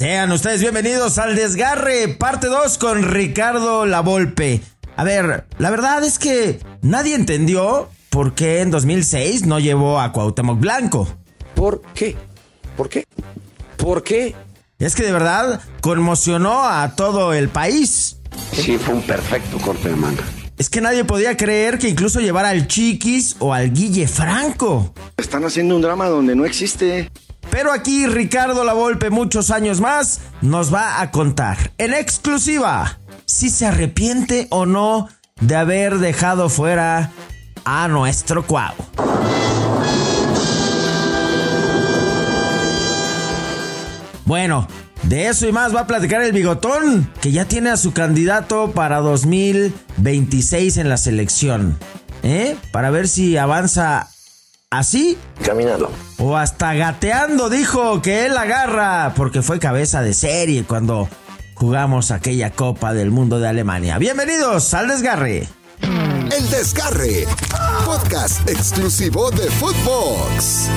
Sean ustedes bienvenidos al Desgarre, parte 2 con Ricardo Lavolpe. A ver, la verdad es que nadie entendió por qué en 2006 no llevó a Cuauhtémoc Blanco. ¿Por qué? ¿Por qué? ¿Por qué? Es que de verdad conmocionó a todo el país. Sí, fue un perfecto corte de manga. Es que nadie podía creer que incluso llevara al Chiquis o al Guille Franco. Están haciendo un drama donde no existe. Pero aquí Ricardo Lavolpe, muchos años más, nos va a contar en exclusiva si se arrepiente o no de haber dejado fuera a nuestro Cuau. Bueno, de eso y más va a platicar el bigotón, que ya tiene a su candidato para 2026 en la selección. ¿Eh? Para ver si avanza así. Caminando. O hasta gateando, dijo que él agarra, porque fue cabeza de serie cuando jugamos aquella Copa del Mundo de Alemania. Bienvenidos al desgarre. El desgarre. Podcast exclusivo de Footbox.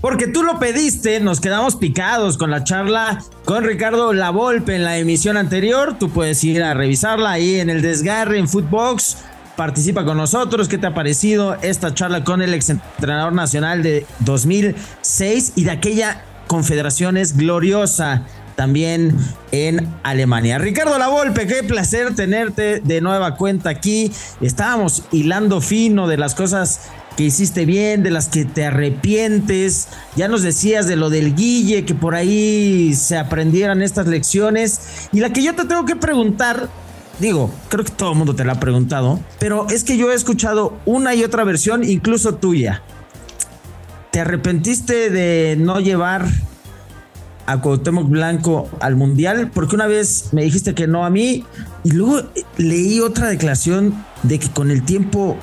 Porque tú lo pediste, nos quedamos picados con la charla con Ricardo Lavolpe en la emisión anterior. Tú puedes ir a revisarla ahí en el desgarre en Footbox. Participa con nosotros. ¿Qué te ha parecido esta charla con el exentrenador nacional de 2006 y de aquella confederaciones gloriosa también en Alemania. Ricardo Lavolpe, qué placer tenerte de nueva cuenta aquí. Estábamos hilando fino de las cosas que hiciste bien, de las que te arrepientes. Ya nos decías de lo del Guille, que por ahí se aprendieran estas lecciones. Y la que yo te tengo que preguntar, digo, creo que todo el mundo te la ha preguntado, pero es que yo he escuchado una y otra versión, incluso tuya. ¿Te arrepentiste de no llevar a Cuauhtémoc Blanco al Mundial? Porque una vez me dijiste que no a mí y luego leí otra declaración de que con el tiempo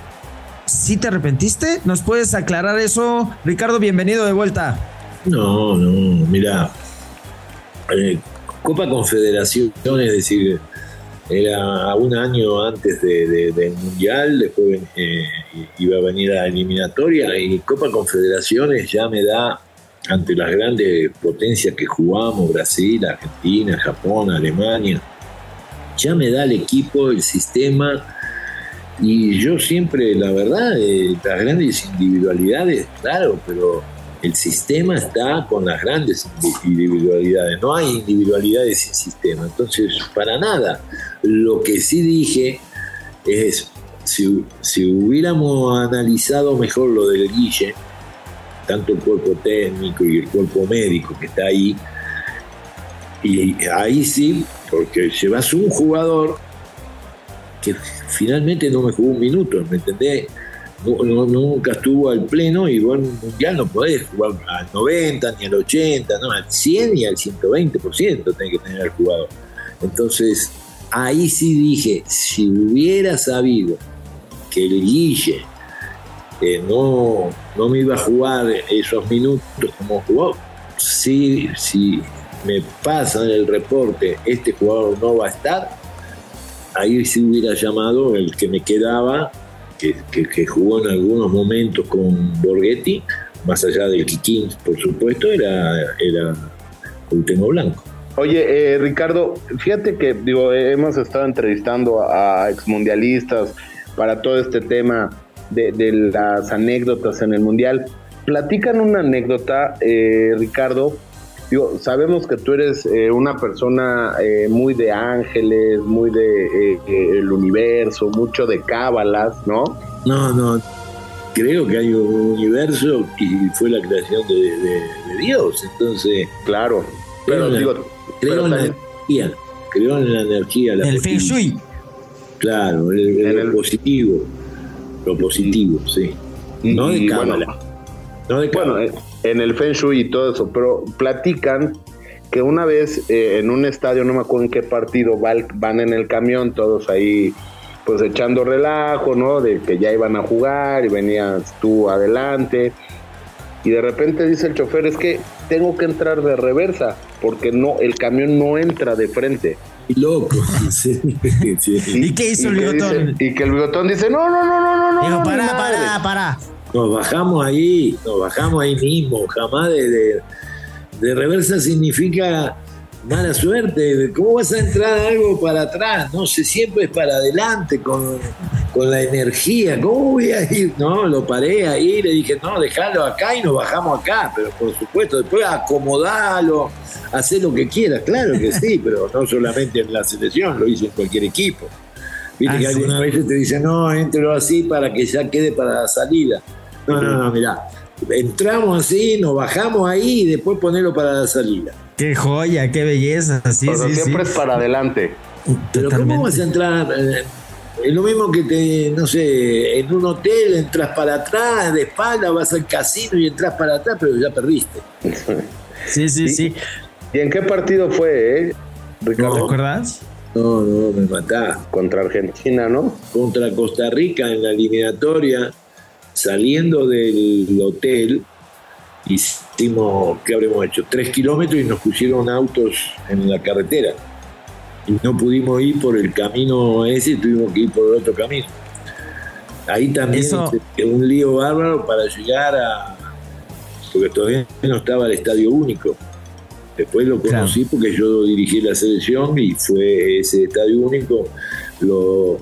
¿Sí te arrepentiste? ¿Nos puedes aclarar eso? Ricardo, bienvenido de vuelta. No, no, mira. Eh, Copa Confederación, es decir, era un año antes de, del Mundial, después eh, iba a venir a la eliminatoria y Copa Confederaciones ya me da, ante las grandes potencias que jugamos, Brasil, Argentina, Japón, Alemania, ya me da el equipo, el sistema, y yo siempre, la verdad, eh, las grandes individualidades, claro, pero el sistema está con las grandes individualidades. No hay individualidades sin sistema. Entonces, para nada. Lo que sí dije es, si, si hubiéramos analizado mejor lo del Guille, tanto el cuerpo técnico y el cuerpo médico que está ahí, y ahí sí, porque llevas un jugador que finalmente no me jugó un minuto, ¿me entendés? nunca estuvo al pleno y en mundial no podés jugar al 90 ni al 80, no, al 100 ni al 120% tenés que tener al jugador. Entonces, ahí sí dije, si hubiera sabido que el Guille no, no me iba a jugar esos minutos como jugó, si, me pasan el reporte, este jugador no va a estar, ahí sí hubiera llamado el que me quedaba, que, que, jugó en algunos momentos con Borghetti, más allá del Kikín, por supuesto, era, era Blanco. Oye, eh, Ricardo, fíjate que digo, hemos estado entrevistando a exmundialistas para todo este tema de, las anécdotas en el Mundial. Platican una anécdota, eh, Ricardo, sabemos que tú eres eh, una persona eh, muy de ángeles, muy de eh, el universo, mucho de cábalas, ¿no? No, no. Creo que hay un universo y fue la creación de, Dios, entonces. Claro. Pero, digo, creo en la energía, creo en la energía. el Feng Shui. Claro, el, positivo. Lo positivo, sí. no de cábala. no de cábala en el Feng Shui y todo eso, pero platican que una vez eh, en un estadio, no me acuerdo en qué partido, van en el camión todos ahí pues echando relajo, ¿no? De que ya iban a jugar y venías tú adelante. Y de repente dice el chofer, es que tengo que entrar de reversa, porque no, el camión no entra de frente. Y loco. ¿Y qué hizo el bigotón? y que el bigotón dice, no, no, no, no, no, Digo, no. Pará, pará, pará nos bajamos ahí, nos bajamos ahí mismo, jamás de, de reversa significa mala suerte. ¿Cómo vas a entrar algo para atrás? No sé, siempre es para adelante con, con la energía. ¿Cómo voy a ir? No, lo paré ahí, le dije, no, déjalo acá y nos bajamos acá. Pero por supuesto, después acomodalo, hacer lo que quieras. Claro que sí, pero no solamente en la selección, lo hice en cualquier equipo. Viste que ah, algunas veces te dicen, no, entro así para que ya quede para la salida. No, no, no, mirá. Entramos así, nos bajamos ahí y después ponerlo para la salida. Qué joya, qué belleza. Sí, sí, siempre es para adelante. Pero ¿cómo vas a entrar? Eh, es lo mismo que te, no sé, en un hotel entras para atrás, de espalda, vas al casino y entras para atrás, pero ya perdiste. sí, sí, sí. ¿Y en qué partido fue, eh, Ricardo? ¿Te acuerdas? No, no, me matás. Contra Argentina, ¿no? Contra Costa Rica en la eliminatoria, saliendo del hotel, hicimos, ¿qué habremos hecho? Tres kilómetros y nos pusieron autos en la carretera. Y no pudimos ir por el camino ese, tuvimos que ir por el otro camino. Ahí también es un lío bárbaro para llegar a... Porque todavía no estaba el estadio único. Después lo conocí porque yo dirigí la selección y fue ese estadio único, lo,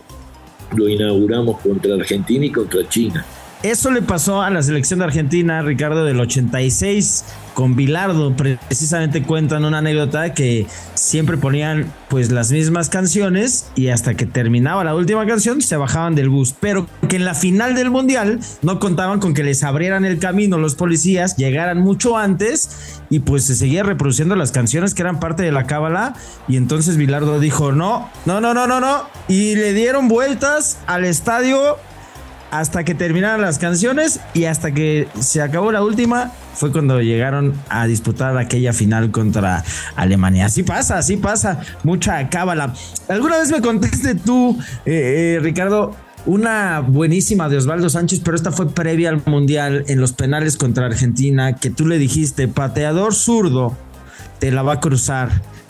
lo inauguramos contra Argentina y contra China. Eso le pasó a la selección de Argentina, Ricardo, del 86 con Bilardo. Precisamente cuentan una anécdota que siempre ponían pues las mismas canciones y hasta que terminaba la última canción se bajaban del bus. Pero que en la final del mundial no contaban con que les abrieran el camino los policías, llegaran mucho antes y pues se seguía reproduciendo las canciones que eran parte de la cábala. Y entonces Bilardo dijo: No, no, no, no, no, no. Y le dieron vueltas al estadio hasta que terminaron las canciones y hasta que se acabó la última fue cuando llegaron a disputar aquella final contra Alemania. Así pasa, así pasa, mucha cábala. ¿Alguna vez me contaste tú, eh, eh, Ricardo, una buenísima de Osvaldo Sánchez, pero esta fue previa al Mundial en los penales contra Argentina, que tú le dijiste, pateador zurdo, te la va a cruzar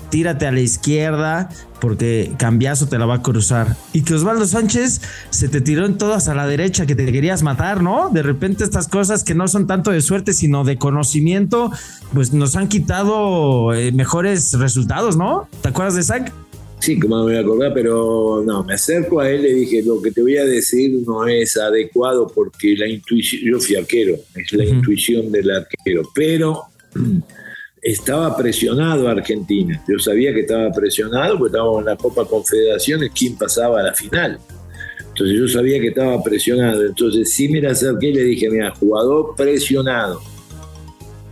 tírate a la izquierda porque Cambiazo te la va a cruzar. Y que Osvaldo Sánchez se te tiró en todas a la derecha, que te querías matar, ¿no? De repente estas cosas que no son tanto de suerte, sino de conocimiento, pues nos han quitado eh, mejores resultados, ¿no? ¿Te acuerdas de Zach? Sí, como me voy a acordar, pero no, me acerco a él y le dije, lo que te voy a decir no es adecuado porque la intuición, yo fui arquero, es la intuición del arquero, pero estaba presionado Argentina. Yo sabía que estaba presionado porque estábamos en la Copa Confederaciones, quién pasaba a la final. Entonces yo sabía que estaba presionado. Entonces sí me la acerqué y le dije, mira, jugador presionado.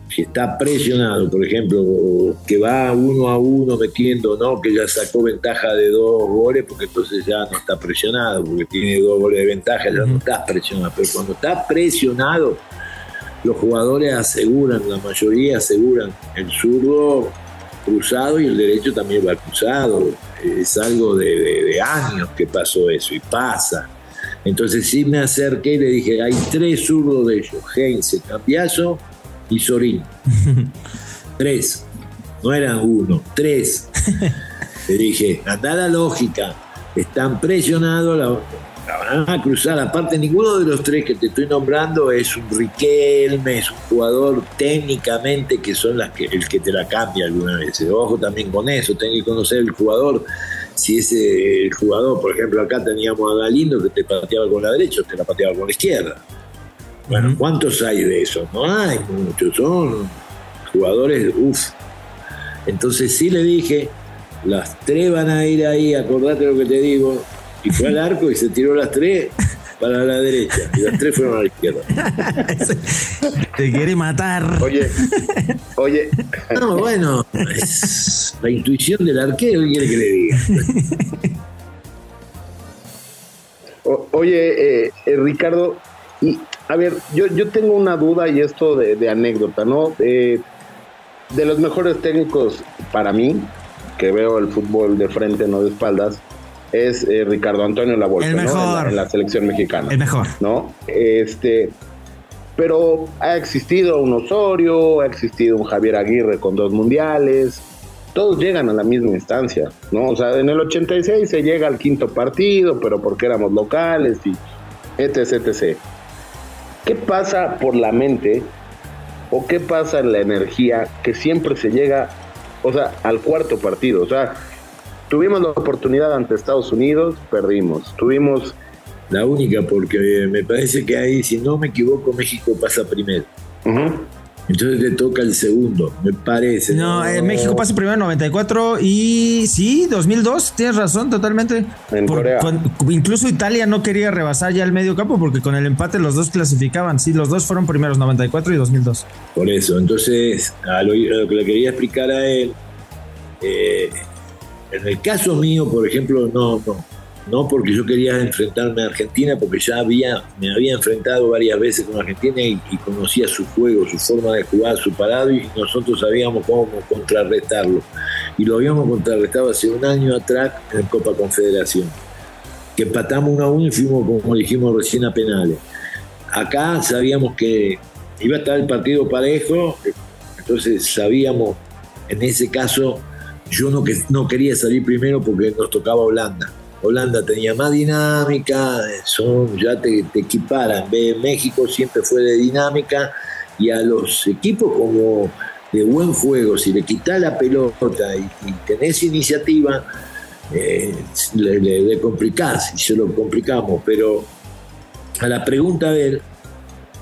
Si está presionado, por ejemplo, que va uno a uno metiendo, ¿no? Que ya sacó ventaja de dos goles, porque entonces ya no está presionado, porque tiene dos goles de ventaja, ya no está presionado. Pero cuando está presionado, los jugadores aseguran, la mayoría aseguran el zurdo cruzado y el derecho también va cruzado. Es algo de, años que pasó eso y pasa. Entonces sí me acerqué y le dije, hay tres zurdos de ellos, Heinze, Cambiazo y Sorín. tres, no eran uno, tres. Le dije, anda la lógica, están presionados, la van a cruzar. Aparte, ninguno de los tres que te estoy nombrando es un Riquelme, es un jugador técnicamente que son las que el que te la cambia alguna vez. Ojo también con eso, tengo que conocer el jugador. Si ese el jugador, por ejemplo, acá teníamos a Galindo que te pateaba con la derecha o te la pateaba con la izquierda. Bueno, ¿cuántos hay de eso? No hay muchos, son jugadores, uff. Entonces sí le dije, las tres van a ir ahí, acordate lo que te digo, y fue al arco y se tiró las tres para la derecha y las tres fueron a la izquierda. Te quiere matar. Oye, oye. No, bueno, es la intuición del arquero, ¿qué quiere que le diga? oye, eh, eh, Ricardo, y, a ver, yo, yo tengo una duda y esto de, anécdota, ¿no? Eh, de los mejores técnicos para mí, que veo el fútbol de frente, no de espaldas, es eh, Ricardo Antonio Lavolpe, ¿no? En la, selección mexicana. El mejor. ¿No? Este, pero ha existido un Osorio, ha existido un Javier Aguirre con dos mundiales, todos llegan a la misma instancia, ¿no? O sea, en el 86 se llega al quinto partido, pero porque éramos locales y etc, etc. ¿Qué pasa por la mente ¿O qué pasa en la energía que siempre se llega, o sea, al cuarto partido? O sea, tuvimos la oportunidad ante Estados Unidos, perdimos. Tuvimos... La única, porque me parece que ahí, si no me equivoco, México pasa primero. Entonces te toca el segundo, me parece. No, eh, México pasa primero en 94 y sí, 2002, tienes razón, totalmente. En Corea. incluso Italia no quería rebasar ya el medio campo porque con el empate los dos clasificaban. Sí, los dos fueron primeros, 94 y 2002. Por eso, entonces, a lo, que le quería explicar a él, eh, en el caso mío, por ejemplo, no, no no porque yo quería enfrentarme a Argentina, porque ya había, me había enfrentado varias veces con Argentina y, conocía su juego, su forma de jugar, su parado, y nosotros sabíamos cómo contrarrestarlo. Y lo habíamos contrarrestado hace un año atrás en Copa Confederación, que empatamos uno a uno y fuimos, como dijimos recién, a penales. Acá sabíamos que iba a estar el partido parejo, entonces sabíamos, en ese caso, yo no, que, no quería salir primero porque nos tocaba Holanda Holanda tenía más dinámica, son, ya te, equiparan. México siempre fue de dinámica y a los equipos como de buen juego, si le quitas la pelota y, tenés iniciativa, eh, le, complicás y se lo complicamos. Pero a la pregunta, a ver,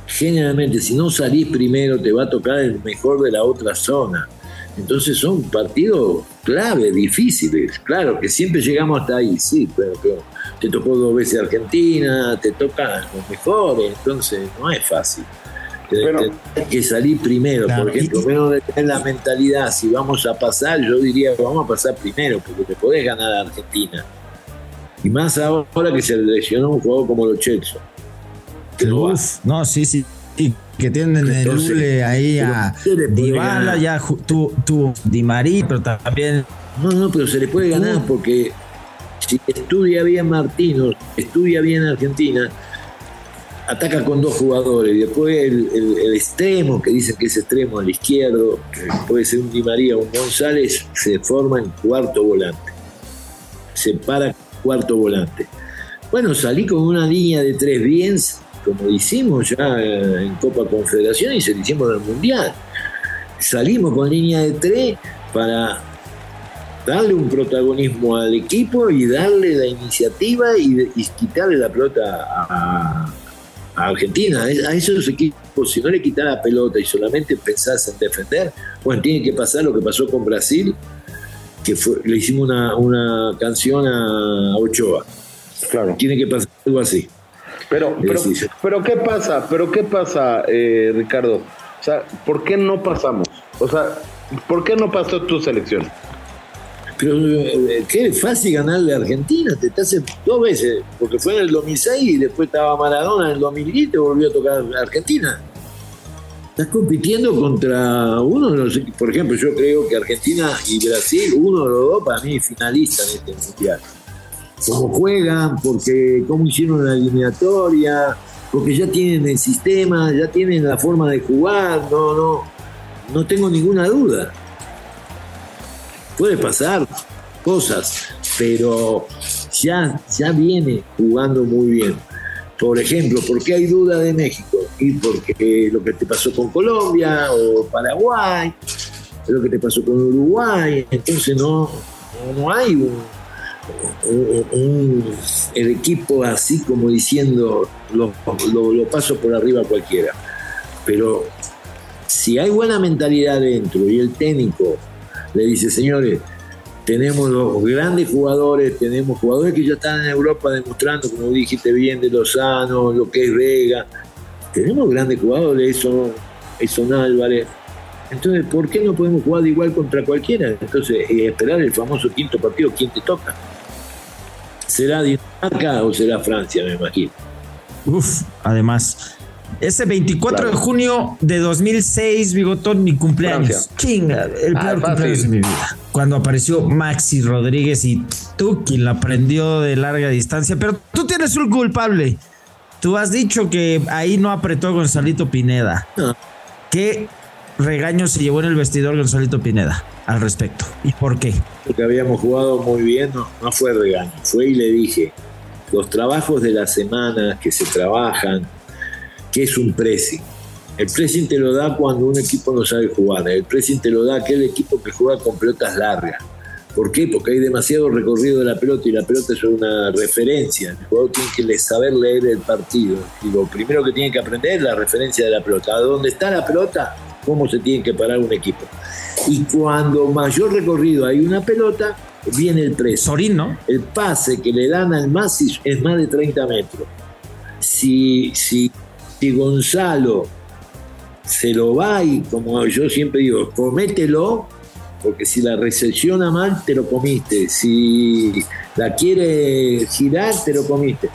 generalmente si no salís primero te va a tocar el mejor de la otra zona. Entonces son partidos clave, difíciles. Claro que siempre llegamos hasta ahí, sí, pero, te tocó dos veces Argentina, te tocan los mejores, entonces no es fácil. Tienes que salir primero, por ejemplo, menos de tener la mentalidad, si vamos a pasar, yo diría vamos a pasar primero, porque te podés ganar a Argentina. Y más ahora que se lesionó un juego como los Chelsea. no, sí, sí que tienen el Lule ahí a Dybala, ya tú, tú Di María, pero también... No, no, pero se le puede ganar porque si estudia bien Martino, estudia bien Argentina, ataca con dos jugadores y después el, extremo, que dicen que es extremo al izquierdo, que puede ser un Di María o un González, se forma en cuarto volante. Se para cuarto volante. Bueno, salí con una línea de tres bien como hicimos ya en Copa Confederación y se lo hicimos en el Mundial. Salimos con línea de tres para darle un protagonismo al equipo y darle la iniciativa y, quitarle la pelota a, Argentina. A esos equipos, si no le quitas la pelota y solamente pensás en defender, bueno, tiene que pasar lo que pasó con Brasil, que le hicimos una, una canción a Ochoa. Claro. Tiene que pasar algo así. Pero, pero, pero ¿qué pasa? ¿Pero qué pasa, eh, Ricardo? O sea, ¿por qué no pasamos? O sea, ¿por qué no pasó tu selección? Pero eh, qué fácil ganarle a Argentina, te hace dos veces, porque fue en el 2006 y después estaba Maradona en el 2010 y te volvió a tocar Argentina. Estás compitiendo contra uno de los por ejemplo, yo creo que Argentina y Brasil, uno de los dos para mí finalistas en este mundial cómo juegan, porque cómo hicieron la eliminatoria, porque ya tienen el sistema, ya tienen la forma de jugar, no, no, no tengo ninguna duda. Puede pasar cosas, pero ya, ya viene jugando muy bien. Por ejemplo, ¿por qué hay duda de México? Y porque lo que te pasó con Colombia o Paraguay, lo que te pasó con Uruguay, entonces no, no hay un, el equipo así como diciendo lo, lo, paso por arriba a cualquiera. Pero si hay buena mentalidad dentro y el técnico le dice, señores, tenemos los grandes jugadores, tenemos jugadores que ya están en Europa demostrando, como dijiste bien, de Lozano, lo que es Vega, tenemos grandes jugadores, eso, son Álvarez. Entonces, ¿por qué no podemos jugar igual contra cualquiera? Entonces, esperar el famoso quinto partido, ¿quién te toca? ¿Será Dinamarca o será Francia, me imagino? Uf, además. Ese 24 de junio de 2006, Bigotón, mi cumpleaños. Chinga, el ah, peor cumpleaños de mi vida. Cuando apareció Maxi Rodríguez y tú quien la prendió de larga distancia. Pero tú tienes un culpable. Tú has dicho que ahí no apretó Gonzalito Pineda. ¿Qué regaño se llevó en el vestidor Gonzalito Pineda al respecto? ¿Y por qué? Porque habíamos jugado muy bien, no, no fue regaño, fue y le dije, los trabajos de la semana que se trabajan, ¿qué es un pressing? El pressing te lo da cuando un equipo no sabe jugar. El pressing te lo da aquel equipo que juega con pelotas largas. ¿Por qué? Porque hay demasiado recorrido de la pelota y la pelota es una referencia. El jugador tiene que saber leer el partido. Y lo primero que tiene que aprender es la referencia de la pelota. ¿A dónde está la pelota? ¿Cómo se tiene que parar un equipo? Y cuando mayor recorrido hay una pelota, viene el preso. Sorín, ¿no? El pase que le dan al Masi es más de 30 metros. Si, si, si Gonzalo se lo va y, como yo siempre digo, comételo, porque si la recepciona mal, te lo comiste. Si la quiere girar, te lo comiste.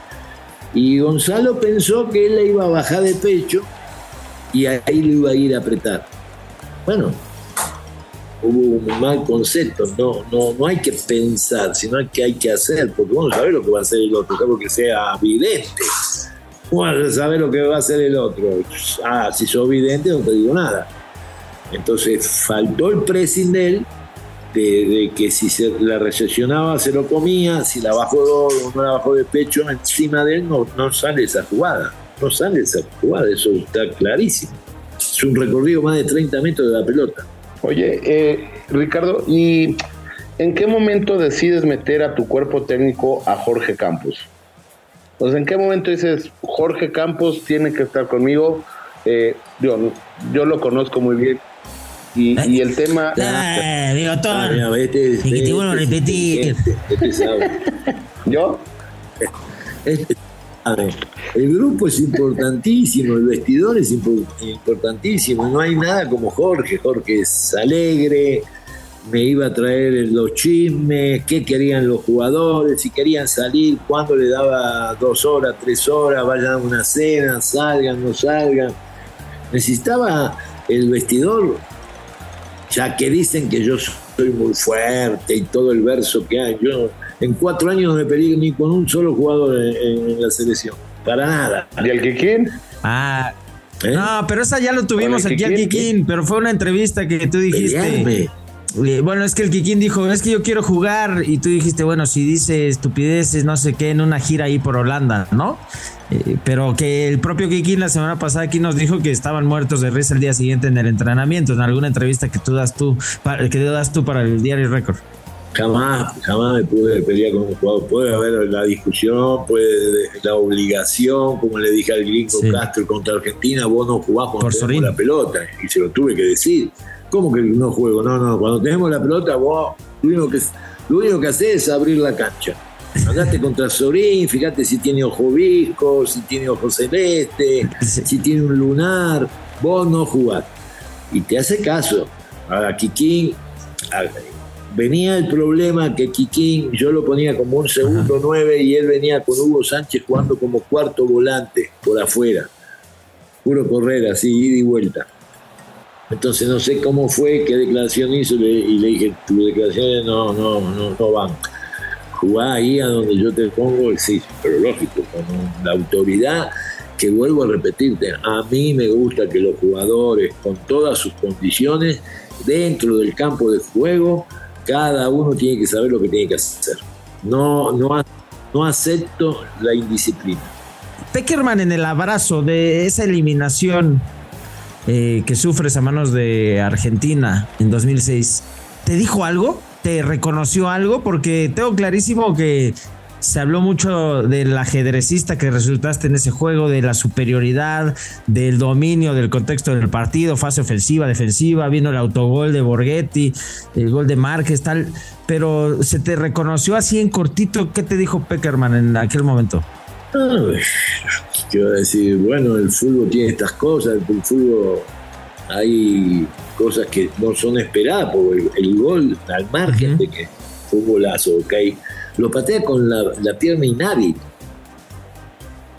Y Gonzalo pensó que él le iba a bajar de pecho y ahí lo iba a ir a apretar. Bueno, hubo un mal concepto, no, no, no hay que pensar, sino que hay que hacer, porque uno sabe lo que va a hacer el otro, que sea evidente. Uno sabe lo que va a hacer el otro. Ah, si sos vidente no te digo nada. Entonces faltó el pressing de él, de, que si se la recepcionaba se lo comía, si la bajó o no la bajó de pecho encima de él, no, no sale esa jugada. No sale esa jugada, eso está clarísimo. Es un recorrido más de 30 metros de la pelota. Oye, eh, Ricardo, ¿y en qué momento decides meter a tu cuerpo técnico a Jorge Campos? Pues, ¿en qué momento dices, Jorge Campos tiene que estar conmigo? Eh, yo, yo lo conozco muy bien. Y, el tema. Ah, digo, todo. Este, que te vuelvo a repetir. ¿Yo? Este, a ver, el grupo es importantísimo, el vestidor es importantísimo, no hay nada como Jorge, Jorge es alegre, me iba a traer los chismes, qué querían los jugadores, si querían salir, cuándo le daba dos horas, tres horas, vayan a una cena, salgan, no salgan. Necesitaba el vestidor, ya que dicen que yo soy muy fuerte y todo el verso que hay, yo en cuatro años no me peleé ni con un solo jugador en, la selección. Para nada. ¿Y el Kikín? Ah. ¿Eh? No, pero esa ya lo tuvimos aquí al Kikín, pero fue una entrevista que tú dijiste. Bueno, es que el Kikín dijo, es que yo quiero jugar y tú dijiste, bueno, si dice estupideces, no sé qué, en una gira ahí por Holanda, ¿no? Eh, pero que el propio Kikín la semana pasada aquí nos dijo que estaban muertos de risa el día siguiente en el entrenamiento, en alguna entrevista que tú das tú, que das tú para el diario Record jamás, jamás me pude pelear con un jugador. Puede haber la discusión, puede la obligación, como le dije al gringo Castro contra Argentina, vos no jugás cuando tenemos la pelota. Y se lo tuve que decir. ¿Cómo que no juego? No, no, cuando tenemos la pelota, vos lo único que, lo único que haces es abrir la cancha. Andaste contra Sorín, fíjate si tiene ojo visco, si tiene ojo celeste, si tiene un lunar, vos no jugás. Y te hace caso. Ahora, Kikín, venía el problema que Kikín yo lo ponía como un segundo nueve y él venía con Hugo Sánchez jugando como cuarto volante por afuera. Puro correr así, ida y vuelta. Entonces no sé cómo fue, qué declaración hizo y le dije, tus declaraciones no, no, no, no van. Jugá ahí a donde yo te pongo, sí, pero lógico, con la autoridad que vuelvo a repetirte, a mí me gusta que los jugadores con todas sus condiciones dentro del campo de juego cada uno tiene que saber lo que tiene que hacer. No, no, no acepto la indisciplina. Peckerman en el abrazo de esa eliminación eh, que sufres a manos de Argentina en 2006, ¿te dijo algo? ¿Te reconoció algo? Porque tengo clarísimo que se habló mucho del ajedrecista que resultaste en ese juego, de la superioridad, del dominio del contexto del partido, fase ofensiva, defensiva, vino el autogol de Borghetti, el gol de Márquez, tal. Pero se te reconoció así en cortito. ¿Qué te dijo Peckerman en aquel momento? quiero decir, bueno, el fútbol tiene estas cosas, el fútbol hay cosas que no son esperadas, porque el, gol, al margen de que fue un golazo, ok lo patea con la, pierna inhábil.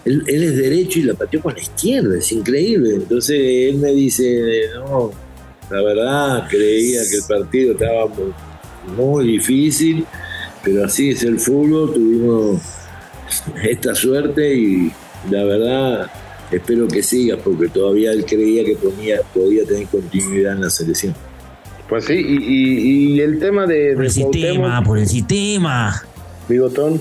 Él, es derecho y la pateó con la izquierda, es increíble. Entonces él me dice, no, la verdad creía que el partido estaba muy, difícil, pero así es el fútbol, tuvimos esta suerte y la verdad espero que siga porque todavía él creía que podía, podía tener continuidad en la selección. Pues sí, y, el tema de... Por el sistema, por el sistema. Bigotón.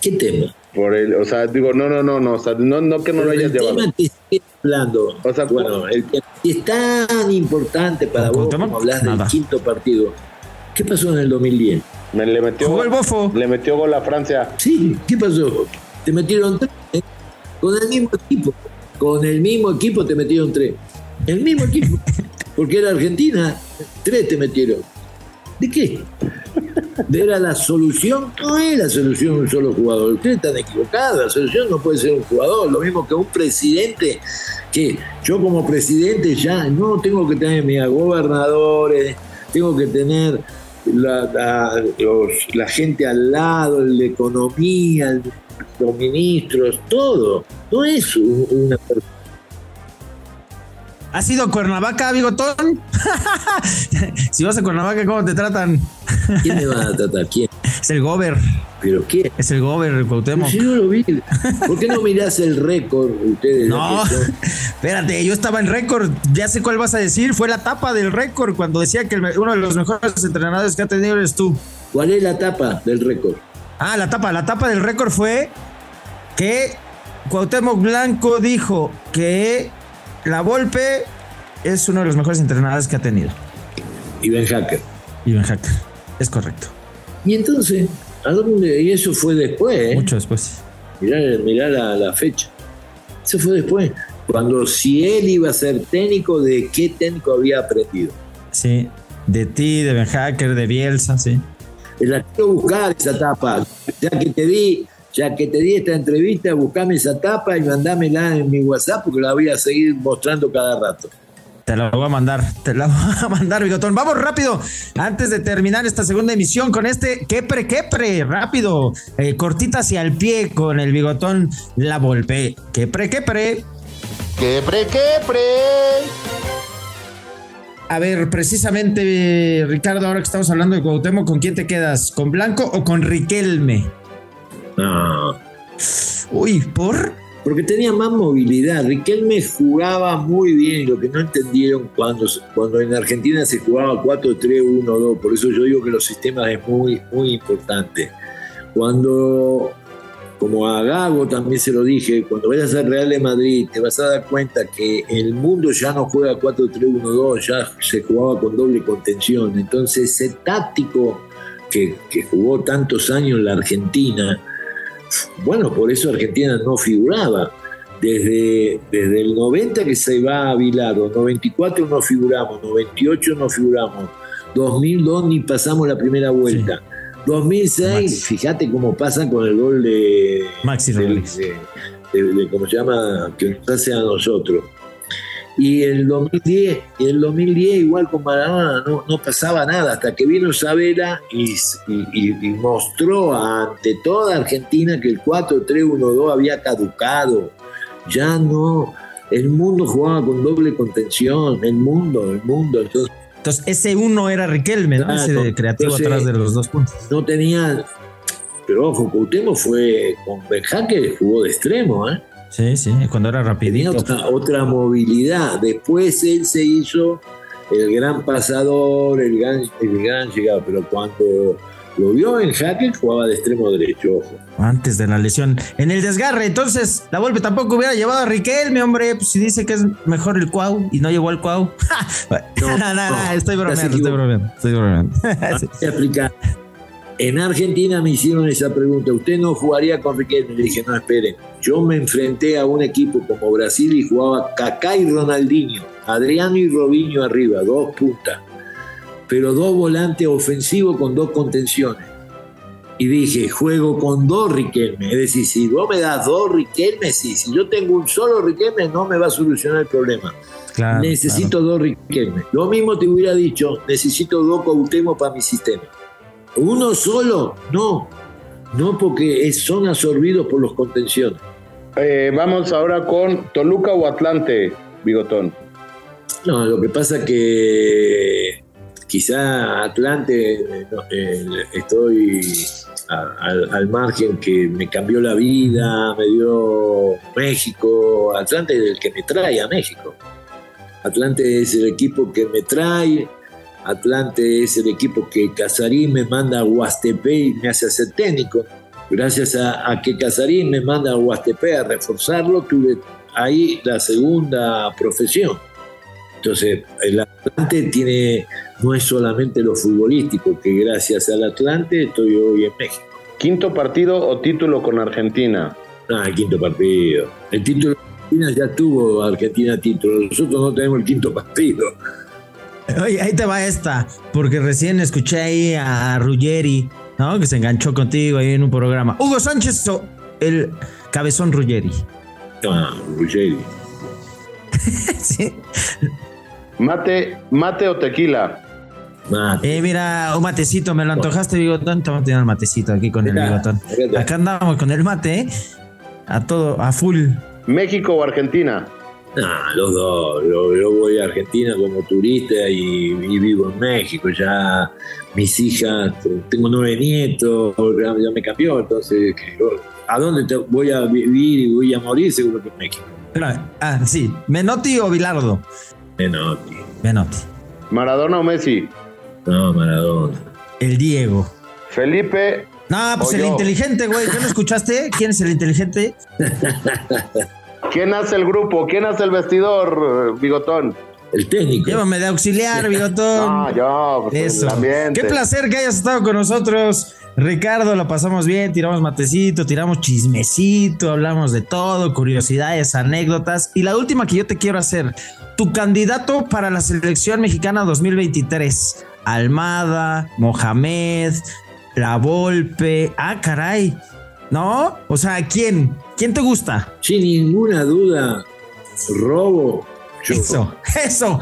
¿Qué tema? por él. O sea, digo, no, no, no, no, o sea, no, no que no lo hayas llevado. Tema que estoy hablando, o sea, bueno, el que es tan importante para vos como hablas del quinto partido. ¿Qué pasó en el 2010? Me le metió, Jugó el bofo. Le metió gol a Francia. Sí, ¿qué pasó? Te metieron tres. ¿eh? Con el mismo equipo. Con el mismo equipo te metieron tres. El mismo equipo. Porque era Argentina. Tres te metieron. ¿De qué? ¿Era la solución? No es la solución un solo jugador. Ustedes están equivocados. La solución no puede ser un jugador. Lo mismo que un presidente. Que yo como presidente ya no tengo que tener mis gobernadores, tengo que tener la, la gente al lado, la economía, los ministros, todo. No es una persona ¿Has ido a Cuernavaca, Bigotón? si vas a Cuernavaca, ¿cómo te tratan? ¿Quién me va a tratar? ¿Quién? Es el Gober. ¿Pero qué? Es el Gober, el Cuauhtémoc. Si no lo vi. ¿Por qué no mirás el récord ustedes? No, espérate, yo estaba en récord. Ya sé cuál vas a decir. Fue la tapa del récord cuando decía que uno de los mejores entrenadores que ha tenido eres tú. ¿Cuál es la tapa del récord? Ah, la tapa. La tapa del récord fue que Cuauhtémoc Blanco dijo que la Volpe es uno de los mejores entrenadores que ha tenido. Y Ben Hacker. Y Ben Hacker, es correcto. Y entonces, ¿a dónde? Y eso fue después, ¿eh? Mucho después. Mirá, la, la, fecha. Eso fue después. Cuando si él iba a ser técnico, ¿de qué técnico había aprendido? Sí, de ti, de Ben Hacker, de Bielsa, sí. La quiero buscar esa etapa. Ya que te di ya que te di esta entrevista, buscame esa tapa y mandámela en mi WhatsApp porque la voy a seguir mostrando cada rato. Te la voy a mandar, te la voy a mandar, Bigotón. Vamos rápido, antes de terminar esta segunda emisión con este quepre, quepre, rápido, eh, cortita hacia el pie con el Bigotón La Volpe. Quepre, quepre. Quepre, quepre. A ver, precisamente, Ricardo, ahora que estamos hablando de Cuauhtémoc, ¿con quién te quedas? ¿Con Blanco o con Riquelme? No. Uy, ¿por? Porque tenía más movilidad. Riquelme jugaba muy bien. Lo que no entendieron cuando, cuando en Argentina se jugaba 4-3-1-2. Por eso yo digo que los sistemas es muy, muy importante. Cuando, como a Gago también se lo dije, cuando vayas al Real de Madrid te vas a dar cuenta que el mundo ya no juega 4-3-1-2, ya se jugaba con doble contención. Entonces ese táctico que, que jugó tantos años en la Argentina, bueno, por eso Argentina no figuraba. Desde, desde el 90 que se va a Vilado, 94 no figuramos, 98 no figuramos, 2002 ni pasamos la primera vuelta. 2006, fíjate cómo pasa con el gol de Maxi de, de, ¿cómo se llama? Que nos hace a nosotros. Y el 2010, el 2010 igual con Maradona no, no pasaba nada, hasta que vino Sabela y, y, mostró ante toda Argentina que el 4-3-1-2 había caducado. Ya no, el mundo jugaba con doble contención, el mundo, el mundo. Entonces, entonces ese uno era Riquelme, ¿no? ese de creativo atrás de los dos puntos. No tenía, pero ojo, Coutinho fue con que jugó de extremo, ¿eh? Sí, sí, cuando era rapidito. Otra, otra, movilidad. Después él se hizo el gran pasador, el gran, el gran llegado, pero cuando lo vio en jaque jugaba de extremo derecho, ojo. Antes de la lesión. En el desgarre, entonces, la Volpe tampoco hubiera llevado a Riquelme, hombre. Pues si dice que es mejor el Cuau y no llegó al Cuau. no, no, no, estoy bromeando, estoy bromeando, estoy bromeando. sí. En Argentina me hicieron esa pregunta, ¿usted no jugaría con Riquelme? Le dije, no, esperen, yo me enfrenté a un equipo como Brasil y jugaba Kaká y Ronaldinho, Adriano y Robinho arriba, dos puntas, pero dos volantes ofensivos con dos contenciones. Y dije, juego con dos Riquelme. Es decir, si vos me das dos Riquelme, sí. Si yo tengo un solo Riquelme, no me va a solucionar el problema. necesito dos Riquelme. Lo mismo te hubiera dicho, necesito dos Cautemos para mi sistema. Uno solo, no. No porque son absorbidos por los contenciones. Eh, vamos ahora con Toluca o Atlante, Bigotón. No, lo que pasa que quizá Atlante eh, estoy al, margen que me cambió la vida, me dio México. Atlante es el que me trae a México. Atlante es el equipo que me trae Atlante es el equipo que Casarín me manda a Huastepe y me hace ser técnico. gracias a, que Casarín me manda a Huastepé a reforzarlo, tuve ahí la segunda profesión. Entonces, el Atlante tiene, no es solamente lo futbolístico, que gracias al Atlante estoy hoy en México. ¿Quinto partido o título con Argentina? No, el quinto partido. El título de Argentina ya tuvo Argentina título. Nosotros no tenemos el quinto partido. Oye, ahí te va esta, porque recién escuché ahí a Ruggeri, ¿no? Que se enganchó contigo ahí en un programa. Hugo Sánchez o el cabezón Ruggeri. Ah, Ruggeri. sí. Mate, mate o tequila. Eh, mira, un matecito, me lo antojaste, bigotón. Toma el matecito aquí con el bigotón. Acá andamos con el mate, a todo, a full. ¿México o Argentina? No, los dos. Yo, voy a Argentina como turista y, vivo en México. Ya mis hijas, tengo nueve nietos, ya, me cambió. Entonces, ¿a dónde voy a vivir y voy a morir? Seguro que en México. ah, sí. ¿Menotti o Bilardo? Menotti. Menotti. ¿Maradona o Messi? No, Maradona. El Diego. Felipe. No, pues el inteligente, güey. ¿Qué no escuchaste? ¿Quién es el inteligente? ¿Quién hace el grupo? ¿Quién hace el vestidor, Bigotón? El técnico. Llévame de auxiliar, Bigotón. Ah, yo, pues Eso. Qué placer que hayas estado con nosotros. Ricardo, lo pasamos bien, tiramos matecito, tiramos chismecito, hablamos de todo, curiosidades, anécdotas. Y la última que yo te quiero hacer, tu candidato para la selección mexicana 2023. Almada, Mohamed, La Volpe. Ah, caray. ¿No? O sea, ¿quién? ¿Quién te gusta? Sin ninguna duda, Robo. Eso, eso.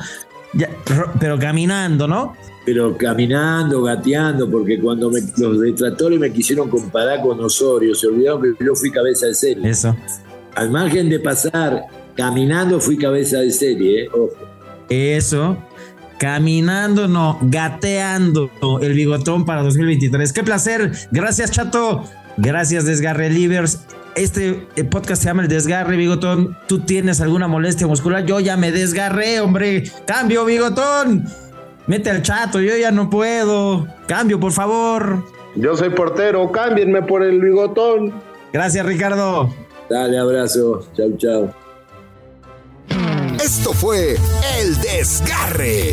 pero caminando, ¿no? Pero caminando, gateando, porque cuando los detractores me quisieron comparar con Osorio, se olvidaron que yo fui cabeza de serie. Eso. Al margen de pasar caminando, fui cabeza de serie, ¿eh? Ojo. Eso. Caminando, no, gateando el bigotón para 2023. Qué placer. Gracias, Chato. Gracias, Desgarre Livers. Este eh, podcast se llama El Desgarre, Bigotón. ¿Tú tienes alguna molestia muscular? Yo ya me desgarré, hombre. Cambio, Bigotón. Mete al chato, yo ya no puedo. Cambio, por favor. Yo soy portero, cámbienme por el bigotón. Gracias, Ricardo. Dale, abrazo. Chau, chau. Esto fue El Desgarre.